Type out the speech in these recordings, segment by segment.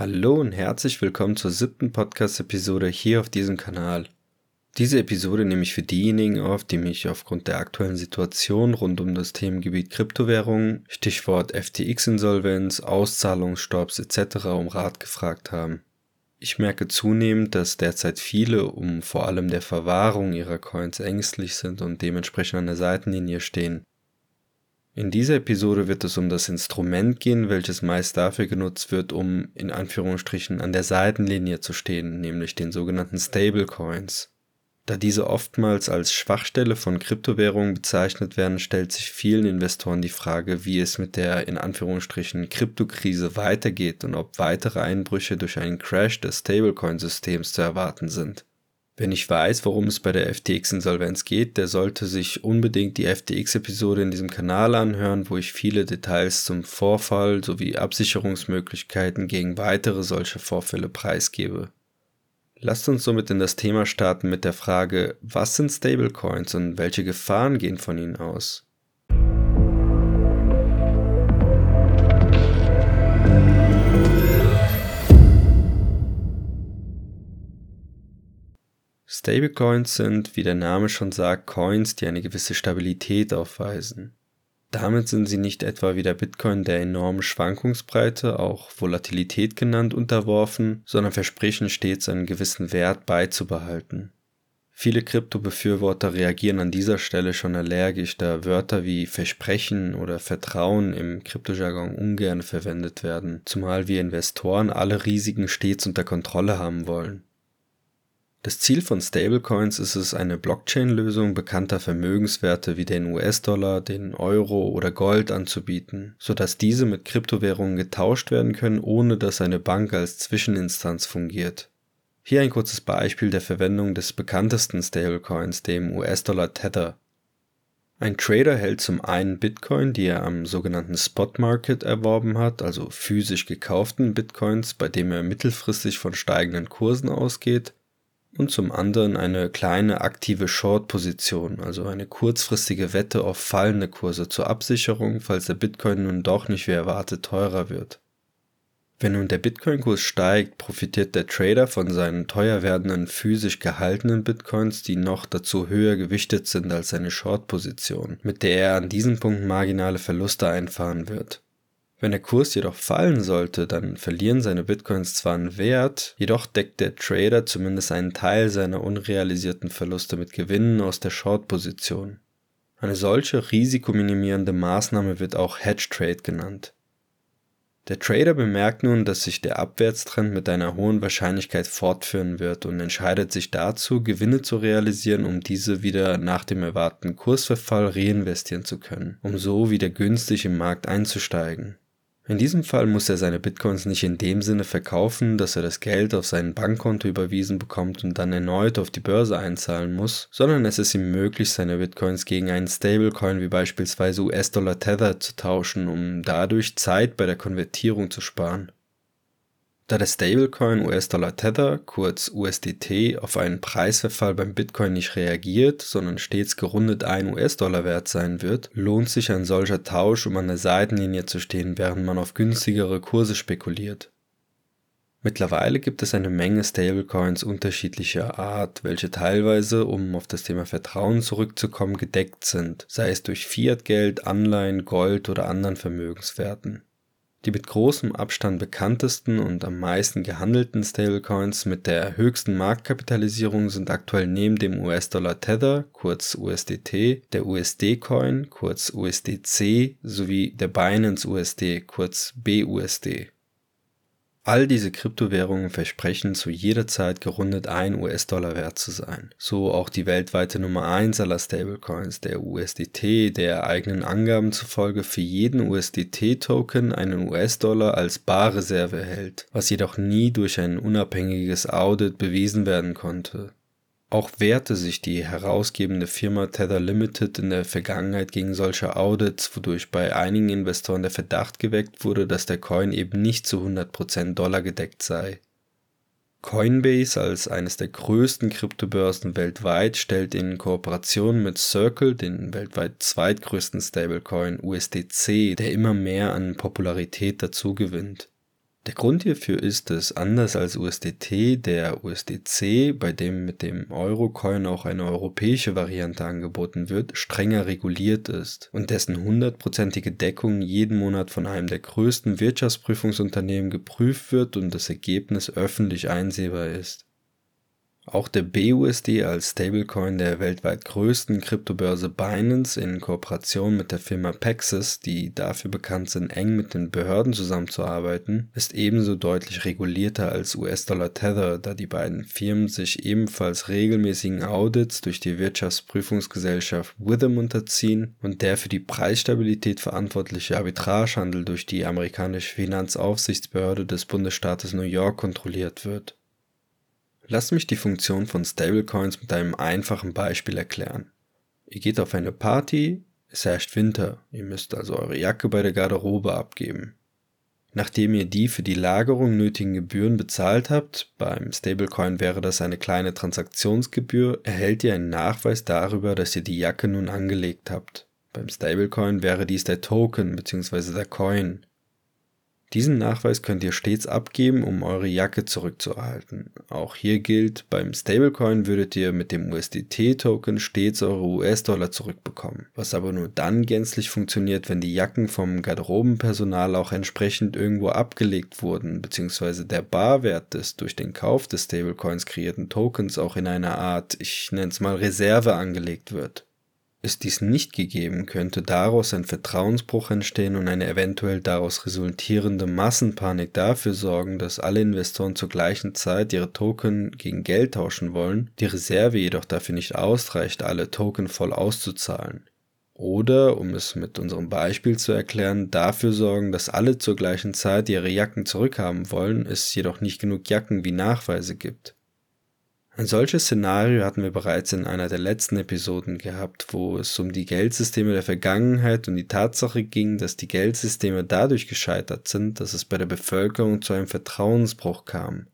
Hallo und herzlich willkommen zur siebten Podcast-Episode hier auf diesem Kanal. Diese Episode nehme ich für diejenigen auf, die mich aufgrund der aktuellen Situation rund um das Themengebiet Kryptowährungen, Stichwort FTX-Insolvenz, Auszahlungsstopps etc. um Rat gefragt haben. Ich merke zunehmend, dass derzeit viele um vor allem der Verwahrung ihrer Coins ängstlich sind und dementsprechend an der Seitenlinie stehen. In dieser Episode wird es um das Instrument gehen, welches meist dafür genutzt wird, um in Anführungsstrichen an der Seitenlinie zu stehen, nämlich den sogenannten Stablecoins. Da diese oftmals als Schwachstelle von Kryptowährungen bezeichnet werden, stellt sich vielen Investoren die Frage, wie es mit der in Anführungsstrichen Kryptokrise weitergeht und ob weitere Einbrüche durch einen Crash des Stablecoin-Systems zu erwarten sind. Wer nicht weiß, worum es bei der FTX-Insolvenz geht, der sollte sich unbedingt die FTX-Episode in diesem Kanal anhören, wo ich viele Details zum Vorfall sowie Absicherungsmöglichkeiten gegen weitere solche Vorfälle preisgebe. Lasst uns somit in das Thema starten mit der Frage, was sind Stablecoins und welche Gefahren gehen von ihnen aus? Stablecoins sind, wie der Name schon sagt, Coins, die eine gewisse Stabilität aufweisen. Damit sind sie nicht etwa wie der Bitcoin der enormen Schwankungsbreite, auch Volatilität genannt, unterworfen, sondern versprechen stets einen gewissen Wert beizubehalten. Viele Krypto-Befürworter reagieren an dieser Stelle schon allergisch, da Wörter wie Versprechen oder Vertrauen im Kryptojargon ungern verwendet werden, zumal wir Investoren alle Risiken stets unter Kontrolle haben wollen. Das Ziel von Stablecoins ist es, eine Blockchain-Lösung bekannter Vermögenswerte wie den US-Dollar, den Euro oder Gold anzubieten, sodass diese mit Kryptowährungen getauscht werden können, ohne dass eine Bank als Zwischeninstanz fungiert. Hier ein kurzes Beispiel der Verwendung des bekanntesten Stablecoins, dem US-Dollar Tether. Ein Trader hält zum einen Bitcoin, die er am sogenannten Spot Market erworben hat, also physisch gekauften Bitcoins, bei dem er mittelfristig von steigenden Kursen ausgeht, und zum anderen eine kleine aktive Short-Position, also eine kurzfristige Wette auf fallende Kurse zur Absicherung, falls der Bitcoin nun doch nicht wie erwartet teurer wird. Wenn nun der Bitcoin-Kurs steigt, profitiert der Trader von seinen teuer werdenden physisch gehaltenen Bitcoins, die noch dazu höher gewichtet sind als seine Short-Position, mit der er an diesem Punkt marginale Verluste einfahren wird. Wenn der Kurs jedoch fallen sollte, dann verlieren seine Bitcoins zwar an Wert, jedoch deckt der Trader zumindest einen Teil seiner unrealisierten Verluste mit Gewinnen aus der Short-Position. Eine solche risikominimierende Maßnahme wird auch Hedge Trade genannt. Der Trader bemerkt nun, dass sich der Abwärtstrend mit einer hohen Wahrscheinlichkeit fortführen wird und entscheidet sich dazu, Gewinne zu realisieren, um diese wieder nach dem erwarteten Kursverfall reinvestieren zu können, um so wieder günstig im Markt einzusteigen. In diesem Fall muss er seine Bitcoins nicht in dem Sinne verkaufen, dass er das Geld auf sein Bankkonto überwiesen bekommt und dann erneut auf die Börse einzahlen muss, sondern es ist ihm möglich, seine Bitcoins gegen einen Stablecoin wie beispielsweise US-Dollar Tether zu tauschen, um dadurch Zeit bei der Konvertierung zu sparen. Da der Stablecoin US-Dollar Tether, kurz USDT, auf einen Preisverfall beim Bitcoin nicht reagiert, sondern stets gerundet ein US-Dollar wert sein wird, lohnt sich ein solcher Tausch, um an der Seitenlinie zu stehen, während man auf günstigere Kurse spekuliert. Mittlerweile gibt es eine Menge Stablecoins unterschiedlicher Art, welche teilweise, um auf das Thema Vertrauen zurückzukommen, gedeckt sind, sei es durch Fiatgeld, Anleihen, Gold oder anderen Vermögenswerten. Die mit großem Abstand bekanntesten und am meisten gehandelten Stablecoins mit der höchsten Marktkapitalisierung sind aktuell neben dem US-Dollar Tether, kurz USDT, der USD-Coin, kurz USDC, sowie der Binance USD, kurz BUSD. All diese Kryptowährungen versprechen zu jeder Zeit gerundet ein US-Dollar wert zu sein. So auch die weltweite Nummer 1 aller Stablecoins, der USDT, der eigenen Angaben zufolge für jeden USDT-Token einen US-Dollar als Barreserve erhält, was jedoch nie durch ein unabhängiges Audit bewiesen werden konnte. Auch wehrte sich die herausgebende Firma Tether Limited in der Vergangenheit gegen solche Audits, wodurch bei einigen Investoren der Verdacht geweckt wurde, dass der Coin eben nicht zu 100% Dollar gedeckt sei. Coinbase als eines der größten Kryptobörsen weltweit stellt in Kooperation mit Circle den weltweit zweitgrößten Stablecoin USDC, der immer mehr an Popularität dazugewinnt. Der Grund hierfür ist, dass anders als USDT der USDC, bei dem mit dem Eurocoin auch eine europäische Variante angeboten wird, strenger reguliert ist und dessen hundertprozentige Deckung jeden Monat von einem der größten Wirtschaftsprüfungsunternehmen geprüft wird und das Ergebnis öffentlich einsehbar ist. Auch der BUSD als Stablecoin der weltweit größten Kryptobörse Binance in Kooperation mit der Firma Paxos, die dafür bekannt sind, eng mit den Behörden zusammenzuarbeiten, ist ebenso deutlich regulierter als US-Dollar Tether, da die beiden Firmen sich ebenfalls regelmäßigen Audits durch die Wirtschaftsprüfungsgesellschaft Witham unterziehen und der für die Preisstabilität verantwortliche Arbitragehandel durch die amerikanische Finanzaufsichtsbehörde des Bundesstaates New York kontrolliert wird. Lass mich die Funktion von Stablecoins mit einem einfachen Beispiel erklären. Ihr geht auf eine Party, es herrscht Winter, ihr müsst also eure Jacke bei der Garderobe abgeben. Nachdem ihr die für die Lagerung nötigen Gebühren bezahlt habt, beim Stablecoin wäre das eine kleine Transaktionsgebühr, erhält ihr einen Nachweis darüber, dass ihr die Jacke nun angelegt habt. Beim Stablecoin wäre dies der Token bzw. der Coin. Diesen Nachweis könnt ihr stets abgeben, um eure Jacke zurückzuerhalten. Auch hier gilt, beim Stablecoin würdet ihr mit dem USDT-Token stets eure US-Dollar zurückbekommen, was aber nur dann gänzlich funktioniert, wenn die Jacken vom Garderobenpersonal auch entsprechend irgendwo abgelegt wurden, beziehungsweise der Barwert des durch den Kauf des Stablecoins kreierten Tokens auch in einer Art, ich nenne es mal Reserve angelegt wird. Ist dies nicht gegeben, könnte daraus ein Vertrauensbruch entstehen und eine eventuell daraus resultierende Massenpanik dafür sorgen, dass alle Investoren zur gleichen Zeit ihre Token gegen Geld tauschen wollen, die Reserve jedoch dafür nicht ausreicht, alle Token voll auszuzahlen. Oder, um es mit unserem Beispiel zu erklären, dafür sorgen, dass alle zur gleichen Zeit ihre Jacken zurückhaben wollen, es jedoch nicht genug Jacken wie Nachweise gibt. Ein solches Szenario hatten wir bereits in einer der letzten Episoden gehabt, wo es um die Geldsysteme der Vergangenheit und die Tatsache ging, dass die Geldsysteme dadurch gescheitert sind, dass es bei der Bevölkerung zu einem Vertrauensbruch kam.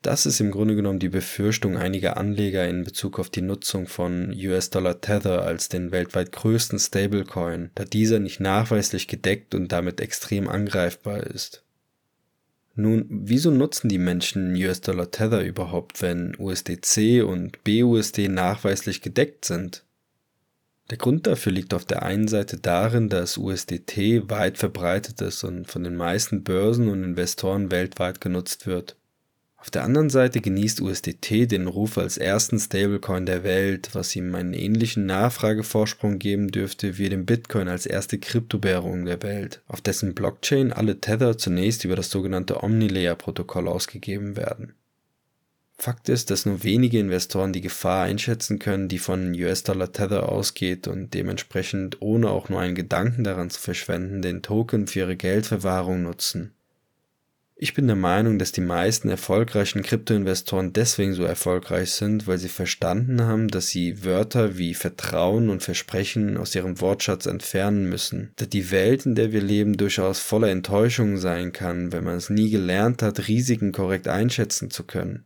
Das ist im Grunde genommen die Befürchtung einiger Anleger in Bezug auf die Nutzung von US-Dollar Tether als den weltweit größten Stablecoin, da dieser nicht nachweislich gedeckt und damit extrem angreifbar ist. Nun, wieso nutzen die Menschen US-Dollar Tether überhaupt, wenn USDC und BUSD nachweislich gedeckt sind? Der Grund dafür liegt auf der einen Seite darin, dass USDT weit verbreitet ist und von den meisten Börsen und Investoren weltweit genutzt wird. Auf der anderen Seite genießt USDT den Ruf als ersten Stablecoin der Welt, was ihm einen ähnlichen Nachfragevorsprung geben dürfte wie dem Bitcoin als erste Kryptowährung der Welt, auf dessen Blockchain alle Tether zunächst über das sogenannte Omnilayer-Protokoll ausgegeben werden. Fakt ist, dass nur wenige Investoren die Gefahr einschätzen können, die von US-Dollar Tether ausgeht und dementsprechend ohne auch nur einen Gedanken daran zu verschwenden, den Token für ihre Geldverwahrung nutzen. Ich bin der Meinung, dass die meisten erfolgreichen Kryptoinvestoren deswegen so erfolgreich sind, weil sie verstanden haben, dass sie Wörter wie Vertrauen und Versprechen aus ihrem Wortschatz entfernen müssen, da die Welt, in der wir leben, durchaus voller Enttäuschungen sein kann, wenn man es nie gelernt hat, Risiken korrekt einschätzen zu können.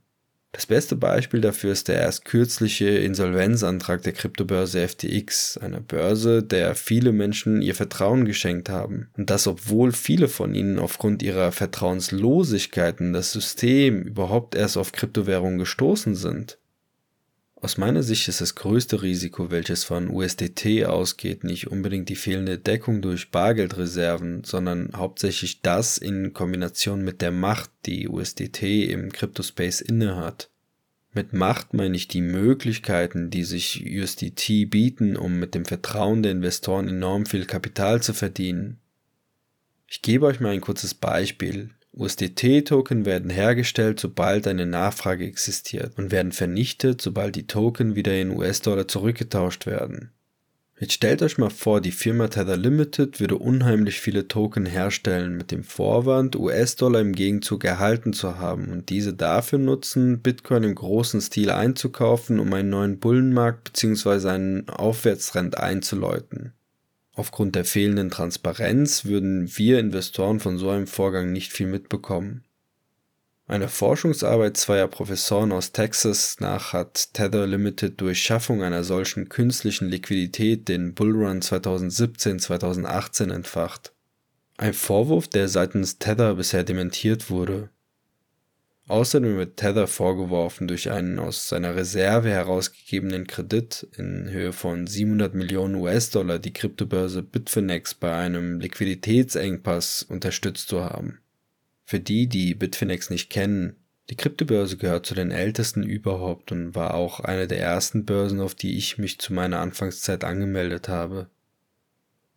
Das beste Beispiel dafür ist der erst kürzliche Insolvenzantrag der Kryptobörse FTX, einer Börse, der viele Menschen ihr Vertrauen geschenkt haben. Und das obwohl viele von ihnen aufgrund ihrer Vertrauenslosigkeit in das System überhaupt erst auf Kryptowährungen gestoßen sind. Aus meiner Sicht ist das größte Risiko, welches von USDT ausgeht, nicht unbedingt die fehlende Deckung durch Bargeldreserven, sondern hauptsächlich das in Kombination mit der Macht, die USDT im Cryptospace innehat. Mit Macht meine ich die Möglichkeiten, die sich USDT bieten, um mit dem Vertrauen der Investoren enorm viel Kapital zu verdienen. Ich gebe euch mal ein kurzes Beispiel. USDT-Token werden hergestellt, sobald eine Nachfrage existiert und werden vernichtet, sobald die Token wieder in US-Dollar zurückgetauscht werden. Jetzt stellt euch mal vor, die Firma Tether Limited würde unheimlich viele Token herstellen mit dem Vorwand, US-Dollar im Gegenzug erhalten zu haben und diese dafür nutzen, Bitcoin im großen Stil einzukaufen, um einen neuen Bullenmarkt bzw. einen Aufwärtstrend einzuläuten. Aufgrund der fehlenden Transparenz würden wir Investoren von so einem Vorgang nicht viel mitbekommen. Eine Forschungsarbeit zweier Professoren aus Texas nach hat Tether Limited durch Schaffung einer solchen künstlichen Liquidität den Bullrun 2017-2018 entfacht. Ein Vorwurf, der seitens Tether bisher dementiert wurde. Außerdem wird Tether vorgeworfen, durch einen aus seiner Reserve herausgegebenen Kredit in Höhe von 700 Millionen US-Dollar die Kryptobörse Bitfinex bei einem Liquiditätsengpass unterstützt zu haben. Für die, die Bitfinex nicht kennen, die Kryptobörse gehört zu den ältesten überhaupt und war auch eine der ersten Börsen, auf die ich mich zu meiner Anfangszeit angemeldet habe.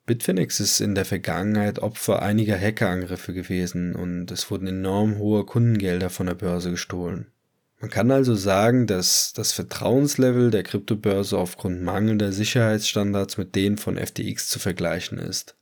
Bitfinex ist in der Vergangenheit Opfer einiger Hackerangriffe gewesen und es wurden enorm hohe Kundengelder von der Börse gestohlen. Man kann also sagen, dass das Vertrauenslevel der Kryptobörse aufgrund mangelnder Sicherheitsstandards mit denen von FTX zu vergleichen ist.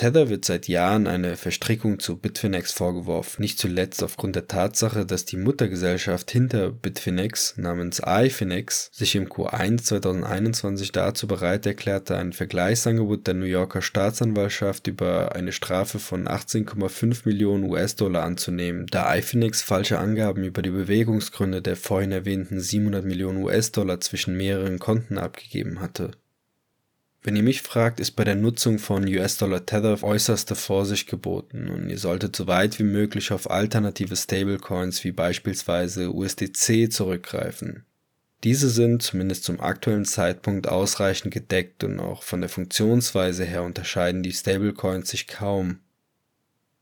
Tether wird seit Jahren eine Verstrickung zu Bitfinex vorgeworfen, nicht zuletzt aufgrund der Tatsache, dass die Muttergesellschaft hinter Bitfinex namens iFinex sich im Q1 2021 dazu bereit erklärte, ein Vergleichsangebot der New Yorker Staatsanwaltschaft über eine Strafe von 18,5 Millionen US-Dollar anzunehmen, da iFinex falsche Angaben über die Bewegungsgründe der vorhin erwähnten 700 Millionen US-Dollar zwischen mehreren Konten abgegeben hatte wenn ihr mich fragt, ist bei der Nutzung von US-Dollar Tether äußerste Vorsicht geboten und ihr solltet so weit wie möglich auf alternative Stablecoins wie beispielsweise USDC zurückgreifen. Diese sind zumindest zum aktuellen Zeitpunkt ausreichend gedeckt und auch von der Funktionsweise her unterscheiden die Stablecoins sich kaum.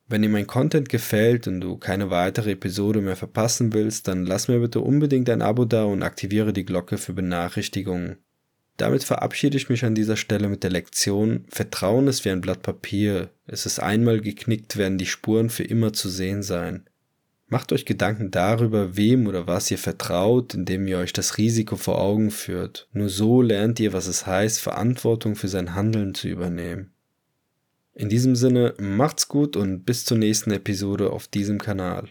Wenn dir mein Content gefällt und du keine weitere Episode mehr verpassen willst, dann lass mir bitte unbedingt ein Abo da und aktiviere die Glocke für Benachrichtigungen. Damit verabschiede ich mich an dieser Stelle mit der Lektion, Vertrauen ist wie ein Blatt Papier, es ist einmal geknickt, werden die Spuren für immer zu sehen sein. Macht euch Gedanken darüber, wem oder was ihr vertraut, indem ihr euch das Risiko vor Augen führt. Nur so lernt ihr, was es heißt, Verantwortung für sein Handeln zu übernehmen. In diesem Sinne, macht's gut und bis zur nächsten Episode auf diesem Kanal.